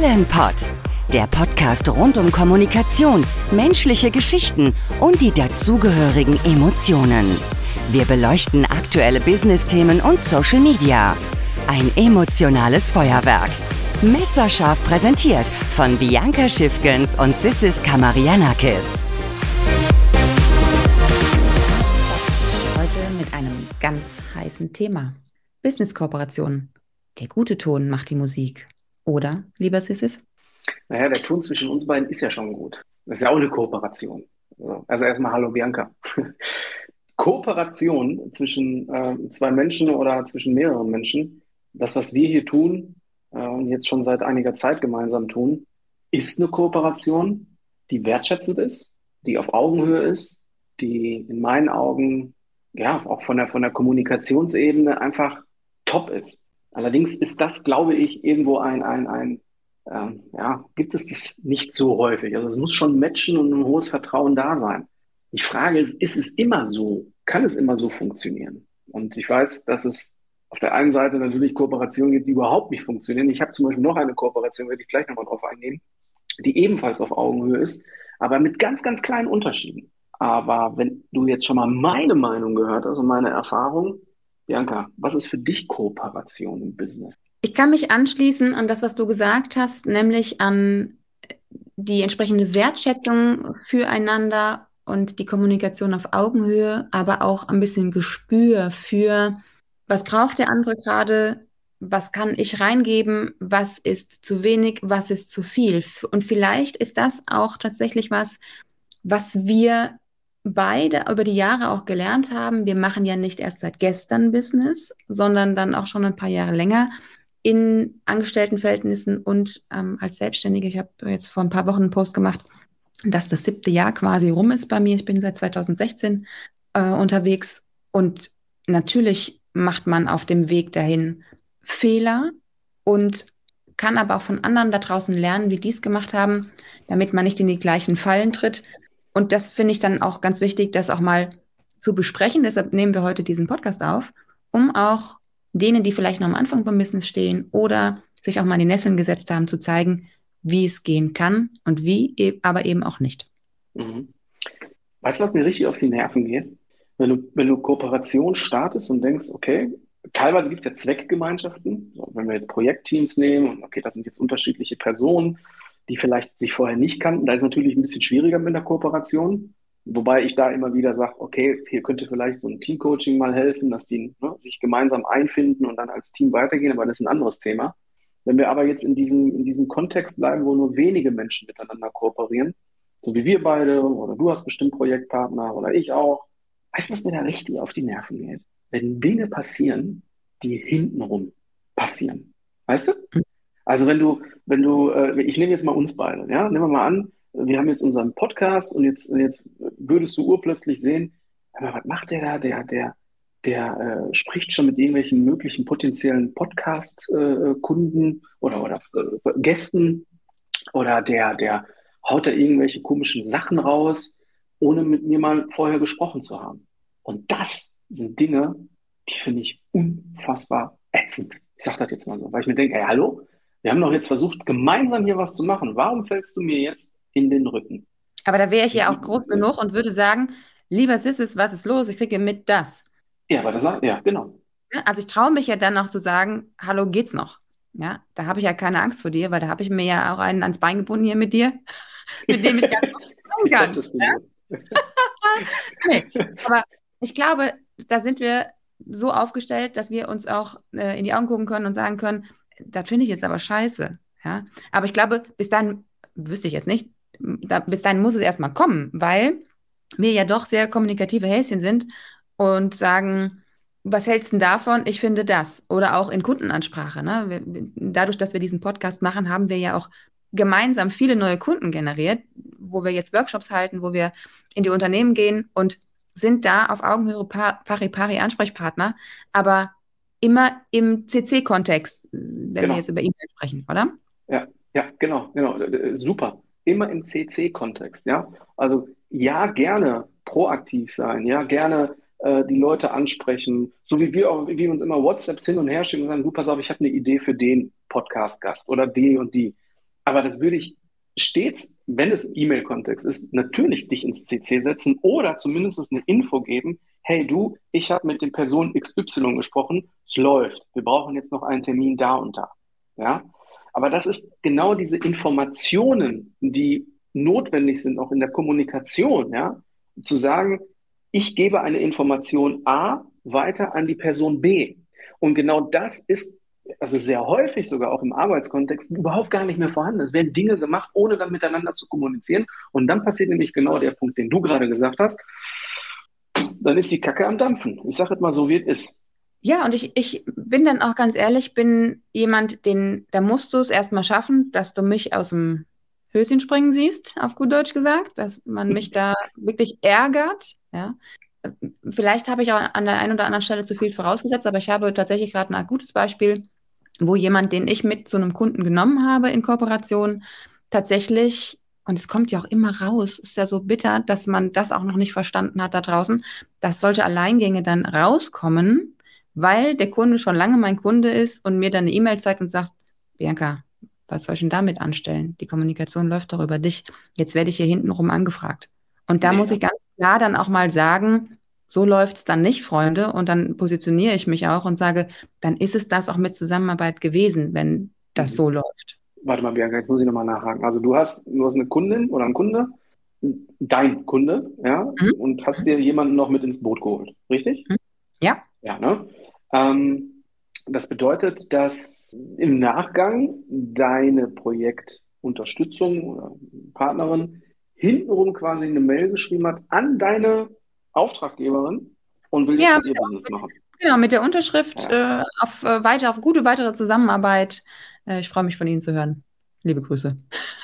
Talentpod, der Podcast rund um Kommunikation, menschliche Geschichten und die dazugehörigen Emotionen. Wir beleuchten aktuelle Business-Themen und Social Media. Ein emotionales Feuerwerk. Messerscharf präsentiert von Bianca Schiffgens und Sissis Kamarianakis. Heute mit einem ganz heißen Thema. Business-Kooperationen. Der gute Ton macht die Musik. Oder, lieber Sissis? Naja, der Ton zwischen uns beiden ist ja schon gut. Das ist ja auch eine Kooperation. Also erstmal Hallo Bianca. Kooperation zwischen äh, zwei Menschen oder zwischen mehreren Menschen, das, was wir hier tun äh, und jetzt schon seit einiger Zeit gemeinsam tun, ist eine Kooperation, die wertschätzend ist, die auf Augenhöhe ist, die in meinen Augen ja auch von der, von der Kommunikationsebene einfach top ist. Allerdings ist das, glaube ich, irgendwo ein, ein, ein ähm, ja, gibt es das nicht so häufig. Also es muss schon matchen und ein hohes Vertrauen da sein. Die Frage ist, ist es immer so? Kann es immer so funktionieren? Und ich weiß, dass es auf der einen Seite natürlich Kooperationen gibt, die überhaupt nicht funktionieren. Ich habe zum Beispiel noch eine Kooperation, werde ich gleich nochmal drauf eingehen, die ebenfalls auf Augenhöhe ist, aber mit ganz, ganz kleinen Unterschieden. Aber wenn du jetzt schon mal meine Meinung gehört hast und meine Erfahrung, Bianca, was ist für dich Kooperation im Business? Ich kann mich anschließen an das, was du gesagt hast, nämlich an die entsprechende Wertschätzung füreinander und die Kommunikation auf Augenhöhe, aber auch ein bisschen Gespür für, was braucht der andere gerade, was kann ich reingeben, was ist zu wenig, was ist zu viel. Und vielleicht ist das auch tatsächlich was, was wir beide über die Jahre auch gelernt haben, wir machen ja nicht erst seit gestern Business, sondern dann auch schon ein paar Jahre länger in Angestelltenverhältnissen und ähm, als Selbstständige. Ich habe jetzt vor ein paar Wochen einen Post gemacht, dass das siebte Jahr quasi rum ist bei mir. Ich bin seit 2016 äh, unterwegs und natürlich macht man auf dem Weg dahin Fehler und kann aber auch von anderen da draußen lernen, wie die es gemacht haben, damit man nicht in die gleichen Fallen tritt und das finde ich dann auch ganz wichtig, das auch mal zu besprechen. Deshalb nehmen wir heute diesen Podcast auf, um auch denen, die vielleicht noch am Anfang vom Business stehen oder sich auch mal in die Nesseln gesetzt haben, zu zeigen, wie es gehen kann und wie, e-, aber eben auch nicht. Mhm. Weißt du, was mir richtig auf die Nerven geht? Wenn du, wenn du Kooperation startest und denkst, okay, teilweise gibt es ja Zweckgemeinschaften, so, wenn wir jetzt Projektteams nehmen, okay, das sind jetzt unterschiedliche Personen, die vielleicht sich vorher nicht kannten. Da ist es natürlich ein bisschen schwieriger mit der Kooperation. Wobei ich da immer wieder sage, okay, hier könnte vielleicht so ein Teamcoaching mal helfen, dass die ne, sich gemeinsam einfinden und dann als Team weitergehen, aber das ist ein anderes Thema. Wenn wir aber jetzt in diesem, in diesem Kontext bleiben, wo nur wenige Menschen miteinander kooperieren, so wie wir beide, oder du hast bestimmt Projektpartner oder ich auch, weißt du, was mir da richtig auf die Nerven geht? Wenn Dinge passieren, die hintenrum passieren. Weißt du? Also wenn du, wenn du, äh, ich nehme jetzt mal uns beide, ja, nehmen wir mal an, wir haben jetzt unseren Podcast und jetzt, jetzt würdest du urplötzlich sehen, was macht der da? Der, der, der äh, spricht schon mit irgendwelchen möglichen potenziellen Podcast-Kunden äh, oder, oder äh, Gästen oder der, der haut da irgendwelche komischen Sachen raus, ohne mit mir mal vorher gesprochen zu haben. Und das sind Dinge, die finde ich unfassbar ätzend. Ich sage das jetzt mal so, weil ich mir denke, ey, hallo, wir haben doch jetzt versucht, gemeinsam hier was zu machen. Warum fällst du mir jetzt in den Rücken? Aber da wäre ich ja auch groß genug und würde sagen, lieber Sissis, was ist los? Ich kriege mit das. Ja, aber das ja, genau. Also ich traue mich ja dann auch zu sagen, hallo, geht's noch? Ja, da habe ich ja keine Angst vor dir, weil da habe ich mir ja auch einen ans Bein gebunden hier mit dir, mit dem ich ganz gut kann. Ja? nee, aber ich glaube, da sind wir so aufgestellt, dass wir uns auch äh, in die Augen gucken können und sagen können, das finde ich jetzt aber scheiße. Ja? Aber ich glaube, bis dann, wüsste ich jetzt nicht, da, bis dann muss es erstmal kommen, weil wir ja doch sehr kommunikative Häschen sind und sagen, was hältst du davon? Ich finde das. Oder auch in Kundenansprache. Ne? Dadurch, dass wir diesen Podcast machen, haben wir ja auch gemeinsam viele neue Kunden generiert, wo wir jetzt Workshops halten, wo wir in die Unternehmen gehen und sind da auf Augenhöhe pari-pari Ansprechpartner. Aber immer im CC-Kontext, wenn genau. wir jetzt über E-Mail sprechen, oder? Ja, ja, genau, genau. Äh, super. Immer im CC-Kontext, ja. Also ja, gerne proaktiv sein, ja, gerne äh, die Leute ansprechen, so wie wir auch, wie wir uns immer WhatsApps hin und her schicken und sagen, du pass auf, ich habe eine Idee für den Podcast-Gast oder die und die. Aber das würde ich stets, wenn es E-Mail-Kontext ist, natürlich dich ins CC setzen oder zumindest eine Info geben, hey du, ich habe mit den Personen XY gesprochen, es läuft, wir brauchen jetzt noch einen Termin da und da. Ja? Aber das ist genau diese Informationen, die notwendig sind, auch in der Kommunikation, ja, zu sagen, ich gebe eine Information A weiter an die Person B. Und genau das ist also sehr häufig sogar auch im Arbeitskontext überhaupt gar nicht mehr vorhanden. Es werden Dinge gemacht, ohne dann miteinander zu kommunizieren. Und dann passiert nämlich genau der Punkt, den du gerade gesagt hast. Dann ist die Kacke am Dampfen. Ich sage jetzt mal so, wie es ist. Ja, und ich, ich bin dann auch ganz ehrlich, bin jemand, den, da musst du es erstmal schaffen, dass du mich aus dem Höschen springen siehst, auf gut Deutsch gesagt, dass man mich da wirklich ärgert. Ja. Vielleicht habe ich auch an der einen oder anderen Stelle zu viel vorausgesetzt, aber ich habe tatsächlich gerade ein gutes Beispiel, wo jemand, den ich mit zu einem Kunden genommen habe in Kooperation, tatsächlich, und es kommt ja auch immer raus, ist ja so bitter, dass man das auch noch nicht verstanden hat da draußen, dass solche Alleingänge dann rauskommen, weil der Kunde schon lange mein Kunde ist und mir dann eine E-Mail zeigt und sagt, Bianca, was soll ich denn damit anstellen? Die Kommunikation läuft doch über dich. Jetzt werde ich hier hintenrum angefragt. Und da nee. muss ich ganz klar dann auch mal sagen, so läuft es dann nicht, Freunde. Und dann positioniere ich mich auch und sage, dann ist es das auch mit Zusammenarbeit gewesen, wenn das mhm. so läuft. Warte mal, Bianca, jetzt muss ich nochmal nachhaken. Also du hast, du hast eine Kundin oder einen Kunde, dein Kunde, ja, mhm. und hast dir jemanden noch mit ins Boot geholt, richtig? Mhm. Ja. Ja, ne? Ähm, das bedeutet, dass im Nachgang deine Projektunterstützung oder Partnerin hintenrum quasi eine Mail geschrieben hat an deine Auftraggeberin und will jetzt ja, mit ihr Business machen. Genau, mit der Unterschrift ja. äh, auf, äh, weiter, auf gute weitere Zusammenarbeit. Äh, ich freue mich von Ihnen zu hören. Liebe Grüße.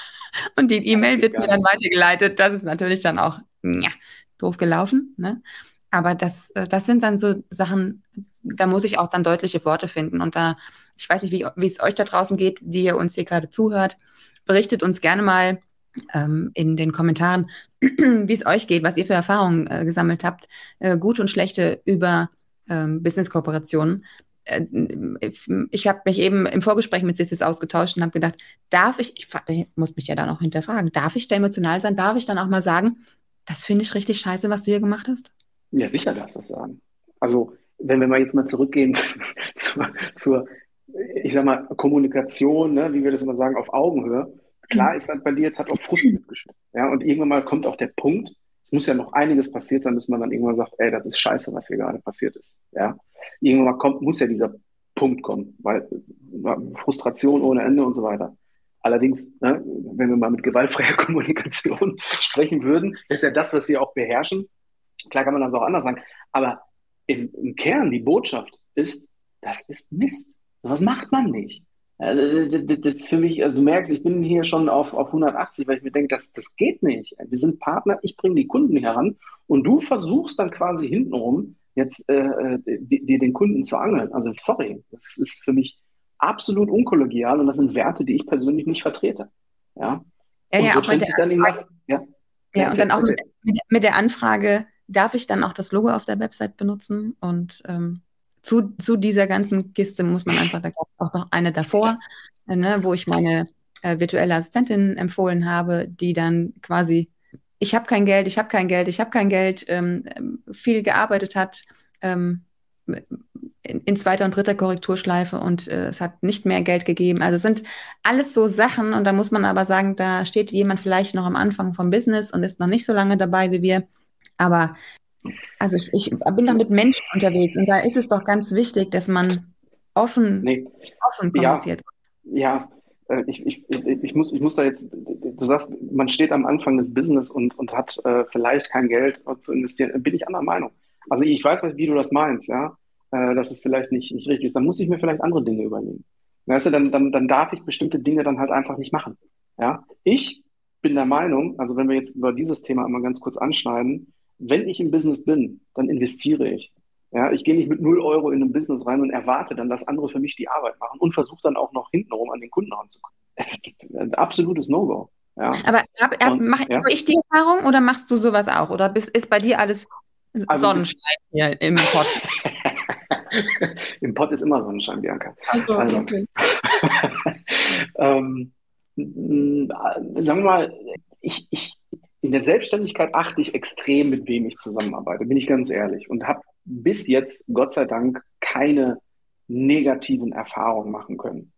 Und die E-Mail wird mir dann weitergeleitet. Das ist natürlich dann auch ja, doof gelaufen. Ne? Aber das, äh, das sind dann so Sachen, da muss ich auch dann deutliche Worte finden. Und da, ich weiß nicht, wie, wie es euch da draußen geht, die ihr uns hier gerade zuhört. Berichtet uns gerne mal ähm, in den Kommentaren, wie es euch geht, was ihr für Erfahrungen äh, gesammelt habt, äh, gute und schlechte über ähm, Business-Kooperationen. Äh, ich habe mich eben im Vorgespräch mit Sissis ausgetauscht und habe gedacht, darf ich, ich, ich muss mich ja dann auch hinterfragen, darf ich da emotional sein? Darf ich dann auch mal sagen, das finde ich richtig scheiße, was du hier gemacht hast? Ja, sicher darfst du das sagen. Also, wenn wir mal jetzt mal zurückgehen zur, zur ich sag mal, Kommunikation, ne, wie wir das immer sagen, auf Augenhöhe. Klar mhm. ist halt bei dir jetzt hat auch Frust mitgeschwimmt. Ja, und irgendwann mal kommt auch der Punkt, es muss ja noch einiges passiert sein, bis man dann irgendwann sagt, ey, das ist scheiße, was hier gerade passiert ist. Ja. Irgendwann kommt, muss ja dieser Punkt kommen, weil Frustration ohne Ende und so weiter. Allerdings, ne, wenn wir mal mit gewaltfreier Kommunikation sprechen würden, ist ja das, was wir auch beherrschen. Klar kann man das auch anders sagen, aber im, im Kern die Botschaft ist, das ist Mist. Was macht man nicht. Also, das ist für mich, also du merkst, ich bin hier schon auf, auf 180, weil ich mir denke, das, das geht nicht. Wir sind Partner, ich bringe die Kunden heran und du versuchst dann quasi hintenrum jetzt äh, dir den Kunden zu angeln. Also sorry, das ist für mich absolut unkollegial und das sind Werte, die ich persönlich nicht vertrete. Ja, ja, ja, so auch mit der dann Anfrage, ja? ja, und dann auch mit, mit, der Anfrage, darf ich dann auch das Logo auf der Website benutzen? Und ähm, zu, zu dieser ganzen Kiste muss man einfach, da gab es auch noch eine davor, äh, ne, wo ich meine äh, virtuelle Assistentin empfohlen habe, die dann quasi, ich habe kein Geld, ich habe kein Geld, ich habe kein Geld, ähm, viel gearbeitet hat ähm, in, in, zweiter und dritter Korrekturschleife und äh, es hat nicht mehr Geld gegeben. Also sind alles so Sachen und da muss man aber sagen, da steht jemand vielleicht noch am Anfang vom Business und ist noch nicht so lange dabei wie wir. Aber also ich, ich, bin doch mit Menschen unterwegs und da ist es doch ganz wichtig, dass man offen, nee. offen kommuniziert. Ja, ja. Äh, ich, ich, ich, muss, ich muss da jetzt, du sagst, man steht am Anfang des Business und, und hat äh, vielleicht kein Geld zu investieren. Bin ich anderer Meinung. Also ich weiß, wie du das meinst, ja, äh, dass es vielleicht nicht, nicht richtig ist. Dann muss ich mir vielleicht andere Dinge überlegen. Weißt du, dann, dann, dann darf ich bestimmte Dinge dann halt einfach nicht machen. Ja, ich bin der Meinung, also wenn wir jetzt über dieses Thema einmal ganz kurz anschneiden, wenn ich im Business bin, dann investiere ich. Ja, ich gehe nicht mit 0 Euro in ein Business rein und erwarte dann, dass andere für mich die Arbeit machen und versuche dann auch noch hintenrum an den Kunden ranzukommen. Ein absolutes No-Go. Ja. Aber hab, hab, mache ja. ich die Erfahrung oder machst du sowas auch? Oder bist, ist bei dir alles also Sonnenschein hier im Pott? Im Pott ist immer Sonnenschein, Bianca. Also, also. Okay. ähm, sagen wir mal, ich, ich, in der Selbstständigkeit achte ich extrem, mit wem ich zusammenarbeite, bin ich ganz ehrlich. Und habe bis jetzt, Gott sei Dank, keine negativen Erfahrungen machen können.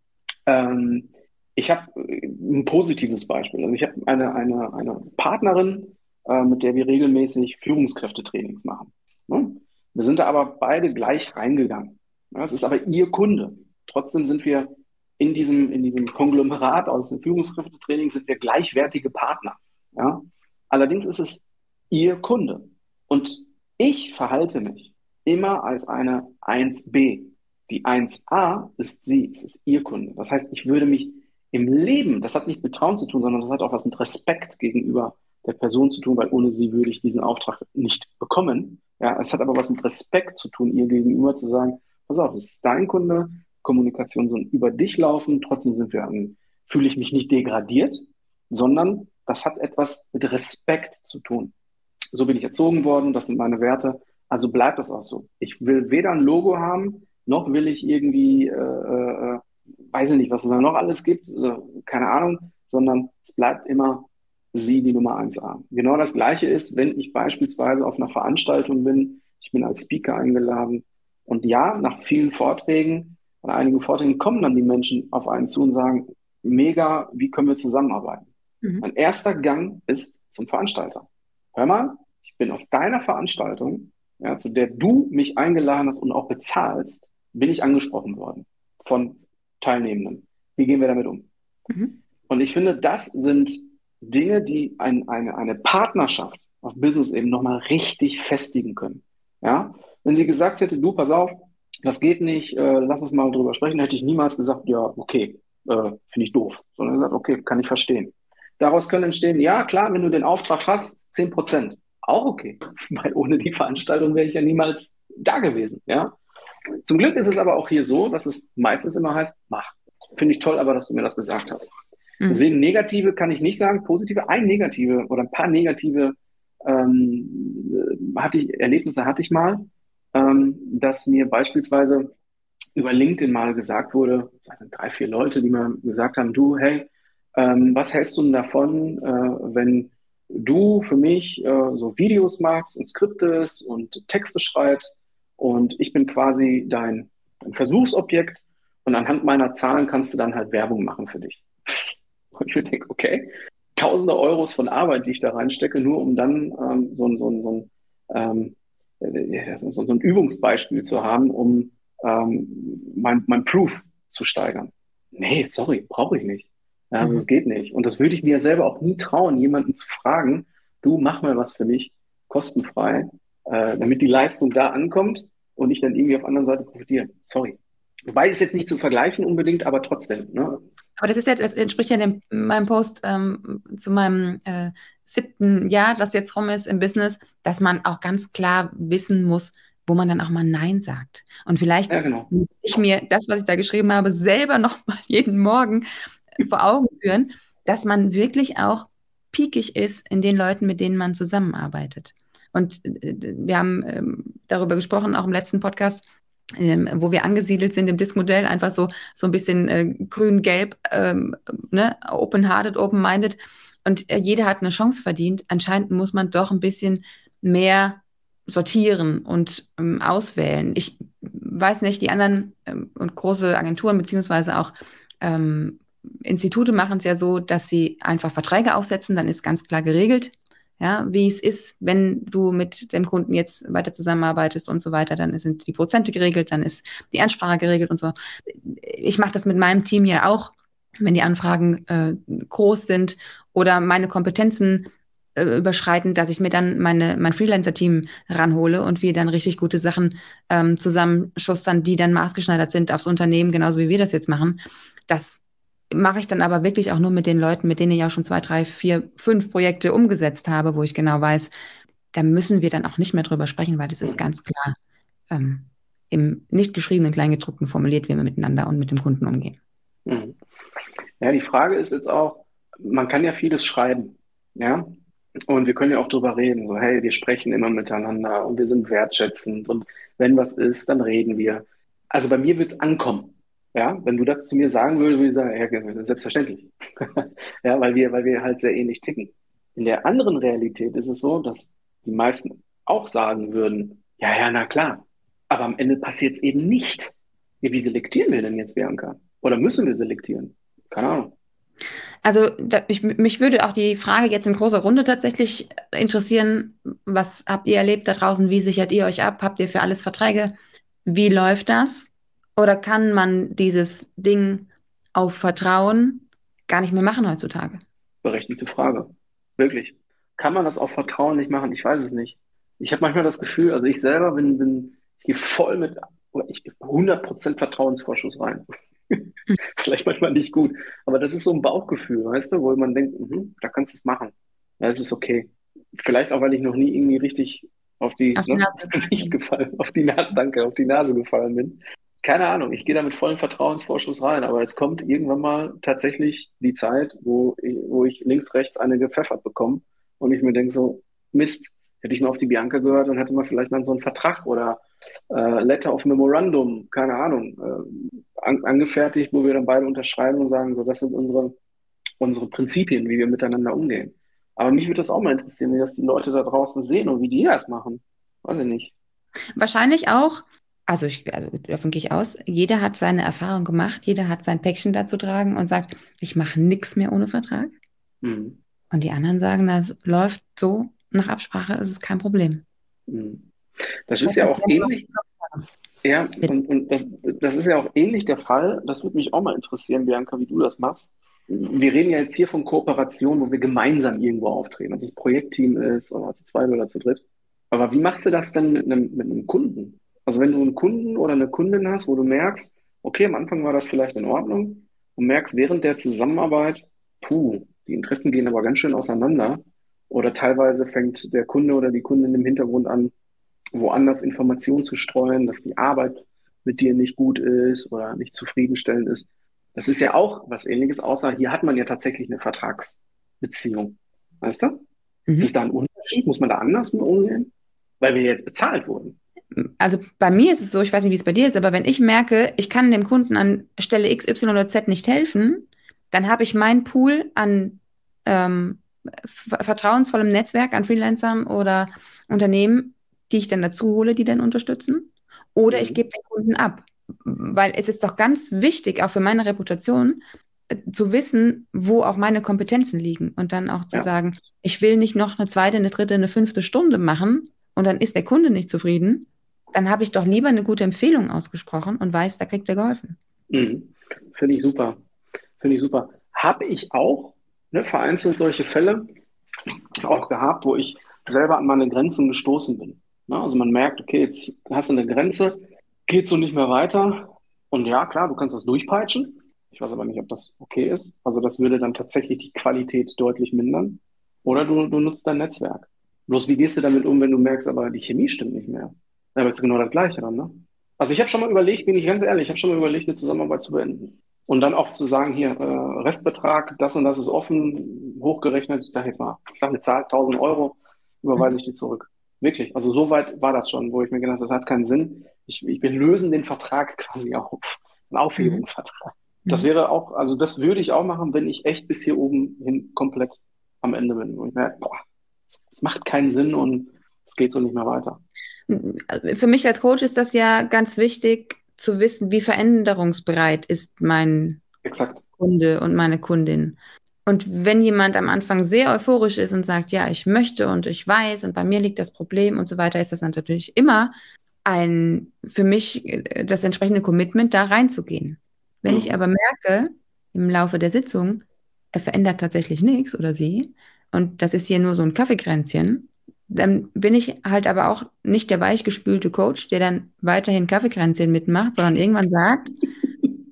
Ähm, ich habe ein positives Beispiel. Also ich habe eine, eine, eine Partnerin, äh, mit der wir regelmäßig Führungskräftetrainings machen. Ne? Wir sind da aber beide gleich reingegangen. Ja, es ist aber ihr Kunde. Trotzdem sind wir in diesem, in diesem Konglomerat aus dem Führungskräftetraining sind wir gleichwertige Partner. Ja? Allerdings ist es ihr Kunde. Und ich verhalte mich immer als eine 1b. Die 1a ist sie, es ist ihr Kunde. Das heißt, ich würde mich im Leben, das hat nichts mit Trauen zu tun, sondern das hat auch was mit Respekt gegenüber der Person zu tun, weil ohne sie würde ich diesen Auftrag nicht bekommen. Ja, es hat aber was mit Respekt zu tun, ihr gegenüber zu sagen, pass auf, es ist dein Kunde, Kommunikation soll über dich laufen, trotzdem sind wir fühle ich mich nicht degradiert, sondern das hat etwas mit Respekt zu tun. So bin ich erzogen worden, das sind meine Werte, also bleibt das auch so. Ich will weder ein Logo haben, noch will ich irgendwie, äh, äh, weiß ich nicht, was es da noch alles gibt, äh, keine Ahnung, sondern es bleibt immer sie die Nummer 1a. Genau das Gleiche ist, wenn ich beispielsweise auf einer Veranstaltung bin, ich bin als Speaker eingeladen und ja, nach vielen Vorträgen bei einigen Vorträgen kommen dann die Menschen auf einen zu und sagen, mega, wie können wir zusammenarbeiten? Mhm. Mein erster Gang ist zum Veranstalter. Hör mal, ich bin auf deiner Veranstaltung, ja, zu der du mich eingeladen hast und auch bezahlst, bin ich angesprochen worden von Teilnehmenden. Wie gehen wir damit um? Mhm. Und ich finde, das sind Dinge, die ein, eine, eine Partnerschaft auf Business eben nochmal richtig festigen können. Ja, wenn sie gesagt hätte, du, pass auf, das geht nicht, äh, lass uns mal drüber sprechen, hätte ich niemals gesagt, ja, okay, äh, finde ich doof, sondern gesagt, okay, kann ich verstehen. Daraus können entstehen, ja, klar, wenn du den Auftrag hast, zehn Prozent, auch okay, weil ohne die Veranstaltung wäre ich ja niemals da gewesen, ja. Zum Glück ist es aber auch hier so, dass es meistens immer heißt, mach. Finde ich toll, aber dass du mir das gesagt hast. Mhm. Deswegen negative kann ich nicht sagen, positive, ein negative oder ein paar negative ähm, hatte ich, Erlebnisse hatte ich mal ähm, dass mir beispielsweise über LinkedIn mal gesagt wurde, das sind drei, vier Leute, die mir gesagt haben, du, hey, ähm, was hältst du denn davon, äh, wenn du für mich äh, so Videos machst und Skriptes und Texte schreibst und ich bin quasi dein, dein Versuchsobjekt und anhand meiner Zahlen kannst du dann halt Werbung machen für dich. Und ich denke, okay, tausende Euros von Arbeit, die ich da reinstecke, nur um dann ähm, so, so, so ein ähm, so, so ein Übungsbeispiel zu haben, um ähm, mein, mein Proof zu steigern. Nee, sorry, brauche ich nicht. Ja, also mhm. das geht nicht. Und das würde ich mir selber auch nie trauen, jemanden zu fragen, du mach mal was für mich, kostenfrei, äh, damit die Leistung da ankommt und ich dann irgendwie auf der anderen Seite profitiere. Sorry. Wobei es jetzt nicht zu vergleichen unbedingt, aber trotzdem. Ne? Aber das ist ja, das entspricht ja dem, meinem Post ähm, zu meinem äh, siebten Jahr, das jetzt rum ist im Business, dass man auch ganz klar wissen muss, wo man dann auch mal Nein sagt. Und vielleicht ja, genau. muss ich mir das, was ich da geschrieben habe, selber noch mal jeden Morgen vor Augen führen, dass man wirklich auch piekig ist in den Leuten, mit denen man zusammenarbeitet. Und äh, wir haben ähm, darüber gesprochen, auch im letzten Podcast, ähm, wo wir angesiedelt sind im Diskmodell, einfach so, so ein bisschen äh, grün-gelb, ähm, ne? open-hearted, open-minded. Und äh, jeder hat eine Chance verdient. Anscheinend muss man doch ein bisschen mehr sortieren und ähm, auswählen. Ich weiß nicht, die anderen und große Agenturen beziehungsweise auch Institute machen es ja so, dass sie einfach Verträge aufsetzen, dann ist ganz klar geregelt, ja, wie es ist, wenn du mit dem Kunden jetzt weiter zusammenarbeitest und so weiter, dann sind die Prozente geregelt, dann ist die Ansprache geregelt und so. Ich mache das mit meinem Team ja auch, wenn die Anfragen äh, groß sind oder meine Kompetenzen äh, überschreiten, dass ich mir dann meine, mein Freelancer-Team ranhole und wir dann richtig gute Sachen ähm, zusammenschustern, die dann maßgeschneidert sind aufs Unternehmen, genauso wie wir das jetzt machen. Das mache ich dann aber wirklich auch nur mit den Leuten, mit denen ich auch schon zwei, drei, vier, fünf Projekte umgesetzt habe, wo ich genau weiß, da müssen wir dann auch nicht mehr drüber sprechen, weil das ist ganz klar ähm, im nicht geschriebenen Kleingedruckten formuliert, wie wir miteinander und mit dem Kunden umgehen. Mhm. Ja, die Frage ist jetzt auch, man kann ja vieles schreiben, ja, und wir können ja auch drüber reden, so, hey, wir sprechen immer miteinander und wir sind wertschätzend und wenn was ist, dann reden wir. Also bei mir wird es ankommen. Ja, wenn du das zu mir sagen würdest, würde ich sagen, ja, selbstverständlich. ja, weil wir, weil wir halt sehr ähnlich ticken. In der anderen Realität ist es so, dass die meisten auch sagen würden, ja, ja, na klar. Aber am Ende passiert es eben nicht. Ja, wie selektieren wir denn jetzt, Bianca? Oder müssen wir selektieren? Keine Ahnung. Also da, ich, mich würde auch die Frage jetzt in großer Runde tatsächlich interessieren, was habt ihr erlebt da draußen? Wie sichert ihr euch ab? Habt ihr für alles Verträge? Wie läuft das? Oder kann man dieses Ding auf Vertrauen gar nicht mehr machen heutzutage? Berechtigte Frage. Wirklich. Kann man das auf Vertrauen nicht machen? Ich weiß es nicht. Ich habe manchmal das Gefühl, also ich selber bin, bin ich gehe voll mit, ich 100% Vertrauensvorschuss rein. Vielleicht manchmal nicht gut, aber das ist so ein Bauchgefühl, weißt du, wo man denkt, mh, da kannst du es machen. Ja, es ist okay. Vielleicht auch, weil ich noch nie irgendwie richtig auf die, auf die ne, Nase Gesicht gefallen, auf die Nase, danke, auf die Nase gefallen bin. Keine Ahnung, ich gehe da mit vollem Vertrauensvorschuss rein, aber es kommt irgendwann mal tatsächlich die Zeit, wo ich, wo ich links, rechts eine gepfeffert bekomme und ich mir denke so, Mist, hätte ich mal auf die Bianca gehört und hätte man vielleicht mal so einen Vertrag oder äh, Letter of Memorandum, keine Ahnung, äh, an, angefertigt, wo wir dann beide unterschreiben und sagen, so, das sind unsere, unsere Prinzipien, wie wir miteinander umgehen. Aber mich würde das auch mal interessieren, wie das die Leute da draußen sehen und wie die das machen. Weiß ich nicht. Wahrscheinlich auch, also, ich, also davon gehe ich aus, jeder hat seine Erfahrung gemacht, jeder hat sein Päckchen dazu tragen und sagt, ich mache nichts mehr ohne Vertrag. Mhm. Und die anderen sagen, das läuft so nach Absprache, ist es kein Problem. Mhm. Das, das ist ja auch ähnlich. Ja, und, und das, das ist ja auch ähnlich der Fall. Das würde mich auch mal interessieren, Bianca, wie du das machst. Wir reden ja jetzt hier von Kooperation, wo wir gemeinsam irgendwo auftreten, ob das Projektteam ist oder zu zweit oder zu dritt. Aber wie machst du das denn mit einem, mit einem Kunden? Also wenn du einen Kunden oder eine Kundin hast, wo du merkst, okay, am Anfang war das vielleicht in Ordnung und merkst während der Zusammenarbeit, puh, die Interessen gehen aber ganz schön auseinander. Oder teilweise fängt der Kunde oder die Kundin im Hintergrund an, woanders Informationen zu streuen, dass die Arbeit mit dir nicht gut ist oder nicht zufriedenstellend ist. Das ist ja auch was ähnliches, außer hier hat man ja tatsächlich eine Vertragsbeziehung. Weißt du? Mhm. Ist es da ein Unterschied? Muss man da anders mit umgehen? Weil wir jetzt bezahlt wurden. Also bei mir ist es so, ich weiß nicht, wie es bei dir ist, aber wenn ich merke, ich kann dem Kunden an Stelle X, Y oder Z nicht helfen, dann habe ich meinen Pool an ähm, vertrauensvollem Netzwerk, an Freelancern oder Unternehmen, die ich dann dazu hole, die dann unterstützen. Oder ich mhm. gebe den Kunden ab. Weil es ist doch ganz wichtig, auch für meine Reputation, äh, zu wissen, wo auch meine Kompetenzen liegen. Und dann auch zu ja. sagen, ich will nicht noch eine zweite, eine dritte, eine fünfte Stunde machen und dann ist der Kunde nicht zufrieden. Dann habe ich doch lieber eine gute Empfehlung ausgesprochen und weiß, da kriegt er geholfen. Mhm. Finde ich super. Finde ich super. Habe ich auch ne, vereinzelt solche Fälle auch gehabt, wo ich selber an meine Grenzen gestoßen bin. Ne? Also man merkt, okay, jetzt hast du eine Grenze, geht so nicht mehr weiter. Und ja, klar, du kannst das durchpeitschen. Ich weiß aber nicht, ob das okay ist. Also das würde dann tatsächlich die Qualität deutlich mindern. Oder du, du nutzt dein Netzwerk. Bloß wie gehst du damit um, wenn du merkst, aber die Chemie stimmt nicht mehr? Aber es ist genau das Gleiche dann, ne? Also ich habe schon mal überlegt, bin ich ganz ehrlich, ich habe schon mal überlegt, eine Zusammenarbeit zu beenden. Und dann auch zu sagen, hier, äh, Restbetrag, das und das ist offen, hochgerechnet, ich sag jetzt mal, ich sage eine Zahl, 1000 Euro, überweise ich die zurück. Wirklich. Also so weit war das schon, wo ich mir gedacht habe, das hat keinen Sinn. Ich, ich bin lösen den Vertrag quasi auf. Ein Aufhebungsvertrag. Mhm. Das wäre auch, also das würde ich auch machen, wenn ich echt bis hier oben hin komplett am Ende bin. Und ich merke, boah, es macht keinen Sinn und es geht so nicht mehr weiter. Für mich als Coach ist das ja ganz wichtig zu wissen, wie veränderungsbereit ist mein Exakt. Kunde und meine Kundin. Und wenn jemand am Anfang sehr euphorisch ist und sagt, ja, ich möchte und ich weiß und bei mir liegt das Problem und so weiter, ist das natürlich immer ein, für mich äh, das entsprechende Commitment, da reinzugehen. Wenn mhm. ich aber merke, im Laufe der Sitzung, er verändert tatsächlich nichts oder sie, und das ist hier nur so ein Kaffeekränzchen, dann bin ich halt aber auch nicht der weichgespülte Coach, der dann weiterhin Kaffeekränzchen mitmacht, sondern irgendwann sagt,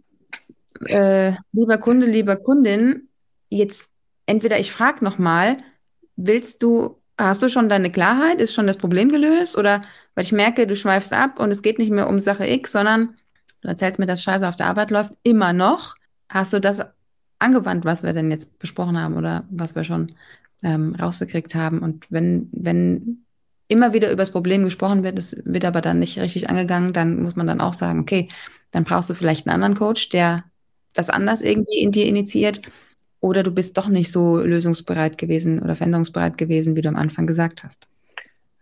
äh, lieber Kunde, lieber Kundin, jetzt entweder ich frage nochmal, willst du, hast du schon deine Klarheit? Ist schon das Problem gelöst? Oder weil ich merke, du schweifst ab und es geht nicht mehr um Sache X, sondern du erzählst mir, dass Scheiße auf der Arbeit läuft, immer noch. Hast du das angewandt, was wir denn jetzt besprochen haben oder was wir schon ähm, rausgekriegt haben? Und wenn, wenn immer wieder über das Problem gesprochen wird, es wird aber dann nicht richtig angegangen, dann muss man dann auch sagen, okay, dann brauchst du vielleicht einen anderen Coach, der das anders irgendwie in dir initiiert. Oder du bist doch nicht so lösungsbereit gewesen oder veränderungsbereit gewesen, wie du am Anfang gesagt hast.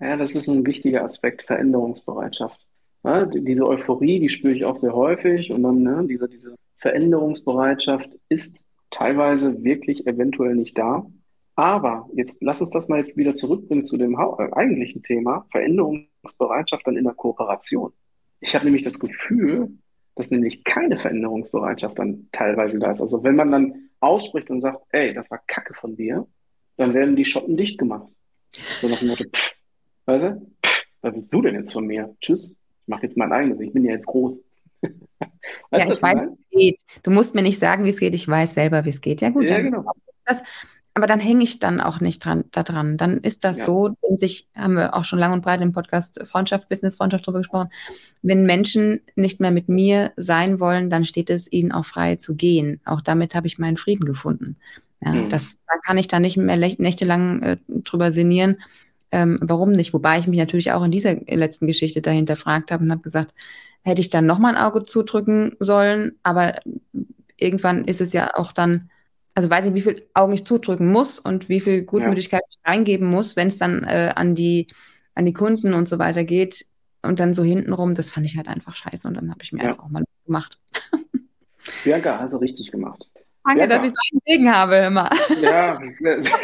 Ja, das ist ein wichtiger Aspekt, Veränderungsbereitschaft. Ja, diese Euphorie, die spüre ich auch sehr häufig und dann ne, diese, diese Veränderungsbereitschaft ist teilweise wirklich eventuell nicht da. Aber jetzt lass uns das mal jetzt wieder zurückbringen zu dem äh, eigentlichen Thema, Veränderungsbereitschaft dann in der Kooperation. Ich habe nämlich das Gefühl, dass nämlich keine Veränderungsbereitschaft dann teilweise da ist. Also wenn man dann ausspricht und sagt, ey, das war Kacke von dir, dann werden die Schotten dicht gemacht. So nach dem Motto, pff, weißt du, pff, was willst du denn jetzt von mir? Tschüss, ich mache jetzt mein eigenes, ich bin ja jetzt groß. weißt ja, ich weiß, wie es geht. Du musst mir nicht sagen, wie es geht, ich weiß selber, wie es geht. Ja gut, ja, genau. das, aber dann hänge ich dann auch nicht dran, da dran. Dann ist das ja. so, und sich, haben wir auch schon lang und breit im Podcast Freundschaft, Business, Freundschaft drüber gesprochen. Wenn Menschen nicht mehr mit mir sein wollen, dann steht es ihnen auch frei zu gehen. Auch damit habe ich meinen Frieden gefunden. Ja, mhm. das, da kann ich dann nicht mehr nächtelang äh, drüber sinnieren. Ähm, warum nicht? Wobei ich mich natürlich auch in dieser letzten Geschichte dahinter fragt habe und habe gesagt, hätte ich dann nochmal ein Auge zudrücken sollen, aber irgendwann ist es ja auch dann also weiß ich, wie viel Augen ich zudrücken muss und wie viel Gutmütigkeit ja. ich reingeben muss, wenn es dann äh, an die an die Kunden und so weiter geht und dann so hintenrum, das fand ich halt einfach scheiße und dann habe ich mir ja. einfach mal gemacht. Bianca, hast du richtig gemacht. Danke, Bianca. dass ich deinen Segen habe immer. Ja, sehr, sehr,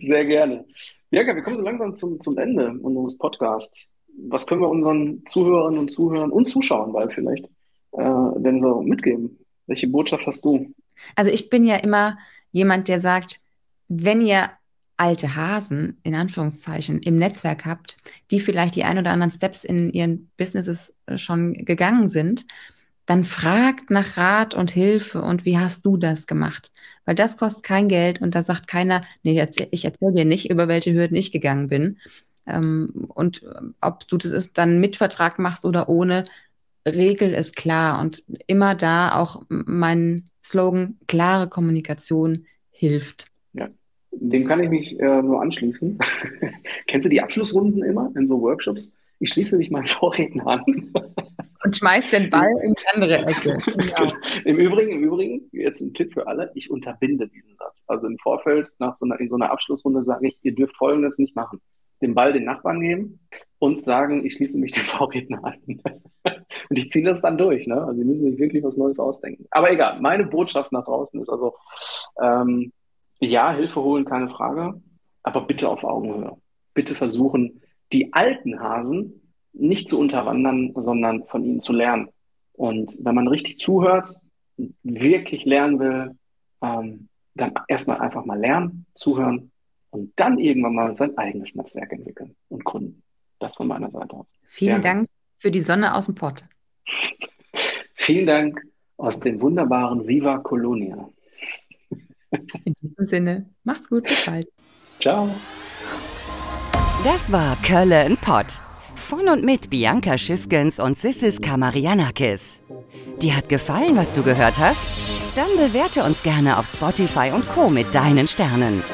sehr gerne. Bianca, wir kommen so langsam zum, zum Ende unseres Podcasts. Was können wir unseren Zuhörerinnen und Zuhörern und Zuschauern bald vielleicht äh, denn so mitgeben? Welche Botschaft hast du? Also ich bin ja immer jemand, der sagt, wenn ihr alte Hasen in Anführungszeichen im Netzwerk habt, die vielleicht die ein oder anderen Steps in ihren Businesses äh, schon gegangen sind, dann fragt nach Rat und Hilfe und wie hast du das gemacht? Weil das kostet kein Geld und da sagt keiner, nee, ich erzähle erzähl dir nicht, über welche Hürden ich gegangen bin. Ähm, und ähm, ob du das dann mit Vertrag machst oder ohne, Regel ist klar und immer da auch mein Slogan, klare Kommunikation hilft. Ja, dem kann ich mich äh, nur anschließen. Kennst du die Abschlussrunden immer in so Workshops? Ich schließe mich meinen Vorredner an. Und schmeiß den Ball in die andere Ecke. Ja. Im Übrigen, im Übrigen, jetzt ein Tipp für alle, ich unterbinde diesen Satz. Also im Vorfeld, nach so einer, in so einer Abschlussrunde sage ich, ihr dürft Folgendes nicht machen. Den Ball den Nachbarn geben und sagen, ich schließe mich dem Vorredner an. Und ich ziehe das dann durch. Ne? Also sie müssen sich wirklich was Neues ausdenken. Aber egal, meine Botschaft nach draußen ist also, ähm, ja, Hilfe holen, keine Frage, aber bitte auf Augenhöhe. Bitte versuchen, die alten Hasen nicht zu unterwandern, sondern von ihnen zu lernen. Und wenn man richtig zuhört, wirklich lernen will, ähm, dann erstmal einfach mal lernen, zuhören und dann irgendwann mal sein eigenes Netzwerk entwickeln und gründen. Das von meiner Seite aus. Vielen Gerne. Dank für die Sonne aus dem Pott. Vielen Dank aus dem wunderbaren Viva Colonia. In diesem Sinne, macht's gut, bis bald. Ciao. Das war Köln Pott. Von und mit Bianca Schiffgens und Sissis Kamarianakis. Dir hat gefallen, was du gehört hast? Dann bewerte uns gerne auf Spotify und Co. mit deinen Sternen.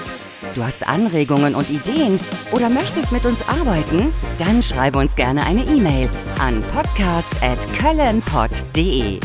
Du hast Anregungen und Ideen oder möchtest mit uns arbeiten? Dann schreibe uns gerne eine E-Mail an podcast@köllenpod.de.